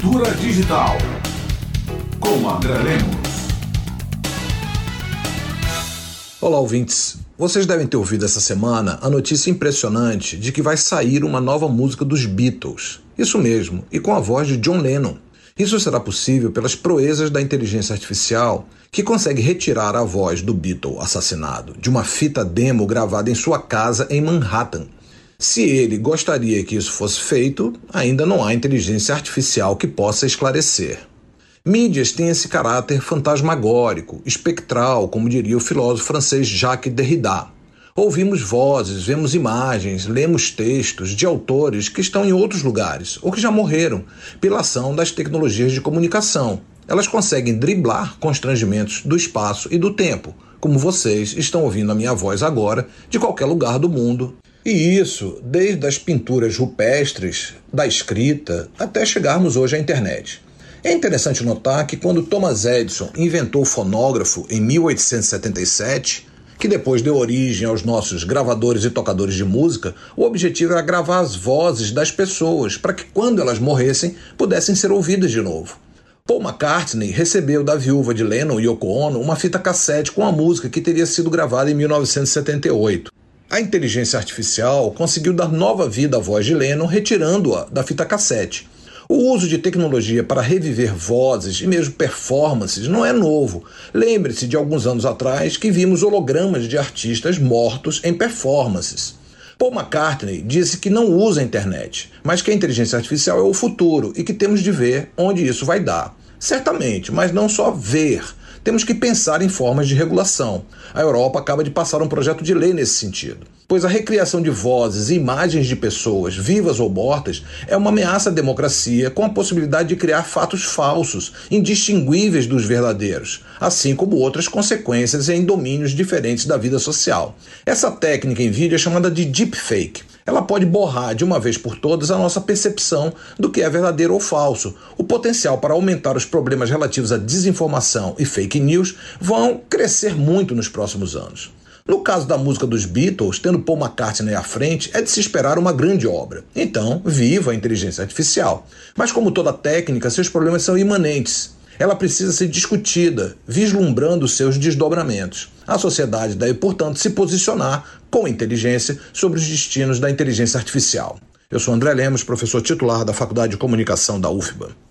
Cultura Digital com André Lemos. Olá, ouvintes. Vocês devem ter ouvido essa semana a notícia impressionante de que vai sair uma nova música dos Beatles. Isso mesmo, e com a voz de John Lennon. Isso será possível pelas proezas da inteligência artificial, que consegue retirar a voz do Beatle assassinado de uma fita demo gravada em sua casa em Manhattan. Se ele gostaria que isso fosse feito, ainda não há inteligência artificial que possa esclarecer. Mídias têm esse caráter fantasmagórico, espectral, como diria o filósofo francês Jacques Derrida. Ouvimos vozes, vemos imagens, lemos textos de autores que estão em outros lugares ou que já morreram pela ação das tecnologias de comunicação. Elas conseguem driblar constrangimentos do espaço e do tempo, como vocês estão ouvindo a minha voz agora, de qualquer lugar do mundo. E isso desde as pinturas rupestres, da escrita, até chegarmos hoje à internet. É interessante notar que quando Thomas Edison inventou o fonógrafo em 1877, que depois deu origem aos nossos gravadores e tocadores de música, o objetivo era gravar as vozes das pessoas para que, quando elas morressem, pudessem ser ouvidas de novo. Paul McCartney recebeu da viúva de Lennon, Yoko Ono, uma fita cassete com a música que teria sido gravada em 1978. A inteligência artificial conseguiu dar nova vida à voz de Lennon, retirando-a da fita cassete. O uso de tecnologia para reviver vozes e mesmo performances não é novo. Lembre-se de alguns anos atrás que vimos hologramas de artistas mortos em performances. Paul McCartney disse que não usa a internet, mas que a inteligência artificial é o futuro e que temos de ver onde isso vai dar. Certamente, mas não só ver. Temos que pensar em formas de regulação. A Europa acaba de passar um projeto de lei nesse sentido pois a recriação de vozes e imagens de pessoas, vivas ou mortas, é uma ameaça à democracia com a possibilidade de criar fatos falsos, indistinguíveis dos verdadeiros, assim como outras consequências em domínios diferentes da vida social. Essa técnica em vídeo é chamada de deepfake. Ela pode borrar de uma vez por todas a nossa percepção do que é verdadeiro ou falso. O potencial para aumentar os problemas relativos à desinformação e fake news vão crescer muito nos próximos anos. No caso da música dos Beatles, tendo Paul McCartney à frente, é de se esperar uma grande obra. Então, viva a inteligência artificial. Mas, como toda técnica, seus problemas são imanentes. Ela precisa ser discutida, vislumbrando seus desdobramentos. A sociedade deve, portanto, se posicionar com inteligência sobre os destinos da inteligência artificial. Eu sou André Lemos, professor titular da Faculdade de Comunicação da UFBA.